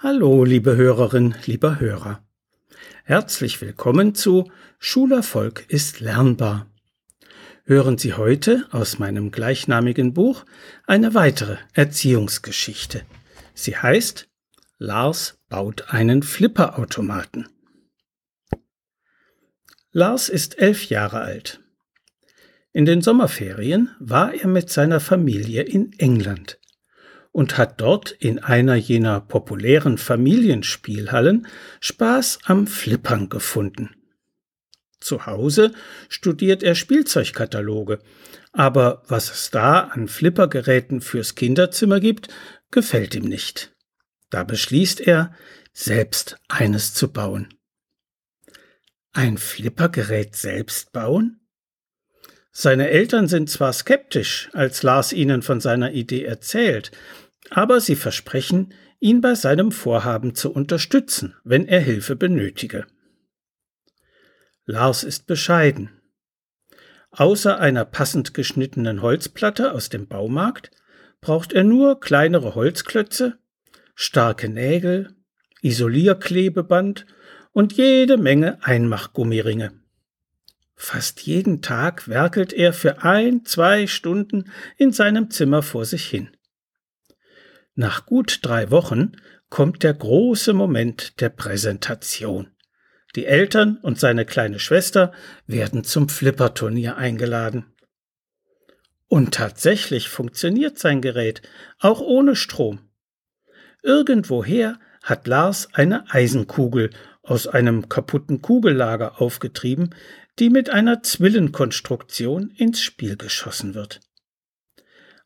Hallo, liebe Hörerin, lieber Hörer. Herzlich willkommen zu Schulerfolg ist lernbar. Hören Sie heute aus meinem gleichnamigen Buch eine weitere Erziehungsgeschichte. Sie heißt Lars baut einen Flipperautomaten. Lars ist elf Jahre alt. In den Sommerferien war er mit seiner Familie in England und hat dort in einer jener populären Familienspielhallen Spaß am Flippern gefunden. Zu Hause studiert er Spielzeugkataloge, aber was es da an Flippergeräten fürs Kinderzimmer gibt, gefällt ihm nicht. Da beschließt er, selbst eines zu bauen. Ein Flippergerät selbst bauen? Seine Eltern sind zwar skeptisch, als Lars ihnen von seiner Idee erzählt, aber sie versprechen, ihn bei seinem Vorhaben zu unterstützen, wenn er Hilfe benötige. Lars ist bescheiden. Außer einer passend geschnittenen Holzplatte aus dem Baumarkt braucht er nur kleinere Holzklötze, starke Nägel, Isolierklebeband und jede Menge Einmachgummiringe. Fast jeden Tag werkelt er für ein, zwei Stunden in seinem Zimmer vor sich hin. Nach gut drei Wochen kommt der große Moment der Präsentation. Die Eltern und seine kleine Schwester werden zum Flipperturnier eingeladen. Und tatsächlich funktioniert sein Gerät, auch ohne Strom. Irgendwoher hat Lars eine Eisenkugel aus einem kaputten Kugellager aufgetrieben, die mit einer Zwillenkonstruktion ins Spiel geschossen wird.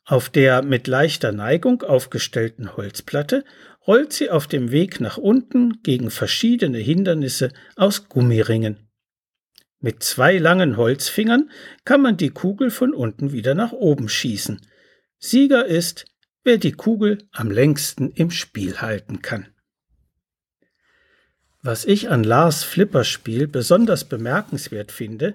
Auf der mit leichter Neigung aufgestellten Holzplatte rollt sie auf dem Weg nach unten gegen verschiedene Hindernisse aus Gummiringen. Mit zwei langen Holzfingern kann man die Kugel von unten wieder nach oben schießen. Sieger ist, wer die Kugel am längsten im Spiel halten kann. Was ich an Lars Flipperspiel besonders bemerkenswert finde,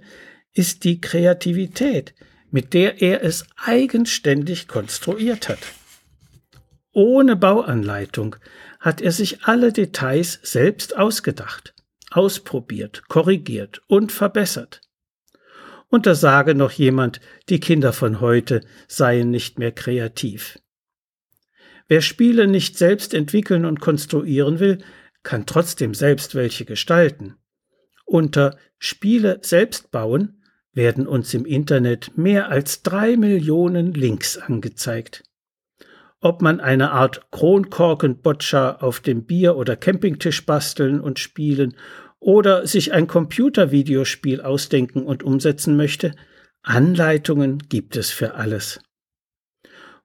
ist die Kreativität, mit der er es eigenständig konstruiert hat. Ohne Bauanleitung hat er sich alle Details selbst ausgedacht, ausprobiert, korrigiert und verbessert. Und da sage noch jemand, die Kinder von heute seien nicht mehr kreativ. Wer Spiele nicht selbst entwickeln und konstruieren will, kann trotzdem selbst welche gestalten. Unter Spiele selbst bauen werden uns im Internet mehr als drei Millionen Links angezeigt. Ob man eine Art Kronkorkenboccia auf dem Bier- oder Campingtisch basteln und spielen oder sich ein Computervideospiel ausdenken und umsetzen möchte, Anleitungen gibt es für alles.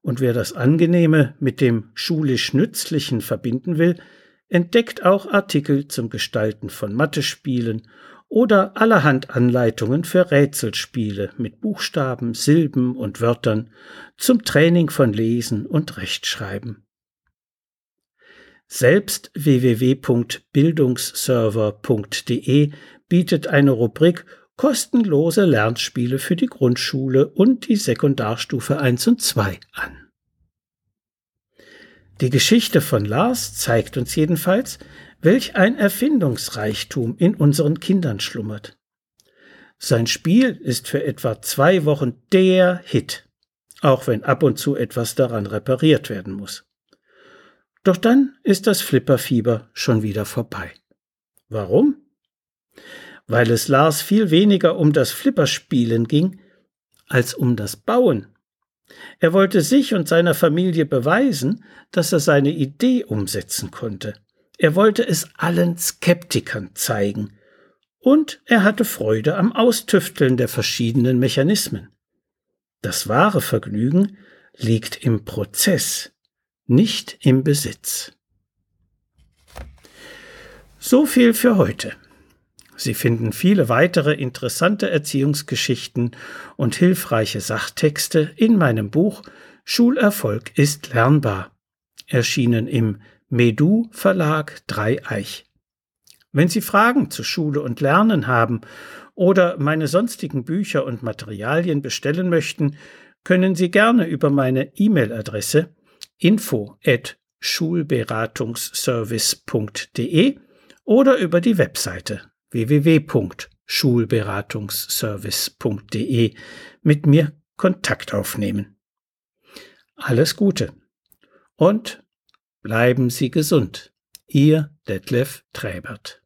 Und wer das Angenehme mit dem schulisch Nützlichen verbinden will, entdeckt auch Artikel zum Gestalten von Mathespielen oder allerhand Anleitungen für Rätselspiele mit Buchstaben, Silben und Wörtern zum Training von Lesen und Rechtschreiben. Selbst www.bildungsserver.de bietet eine Rubrik kostenlose Lernspiele für die Grundschule und die Sekundarstufe 1 und 2 an. Die Geschichte von Lars zeigt uns jedenfalls, welch ein Erfindungsreichtum in unseren Kindern schlummert. Sein Spiel ist für etwa zwei Wochen der Hit, auch wenn ab und zu etwas daran repariert werden muss. Doch dann ist das Flipperfieber schon wieder vorbei. Warum? Weil es Lars viel weniger um das Flipperspielen ging, als um das Bauen er wollte sich und seiner Familie beweisen, dass er seine Idee umsetzen konnte. Er wollte es allen Skeptikern zeigen. Und er hatte Freude am Austüfteln der verschiedenen Mechanismen. Das wahre Vergnügen liegt im Prozess, nicht im Besitz. So viel für heute. Sie finden viele weitere interessante Erziehungsgeschichten und hilfreiche Sachtexte in meinem Buch Schulerfolg ist lernbar, erschienen im Medu Verlag Dreieich. Wenn Sie Fragen zu Schule und Lernen haben oder meine sonstigen Bücher und Materialien bestellen möchten, können Sie gerne über meine E-Mail-Adresse info at schulberatungsservice.de oder über die Webseite www.schulberatungsservice.de mit mir Kontakt aufnehmen. Alles Gute und Bleiben Sie gesund. Ihr Detlef Träbert.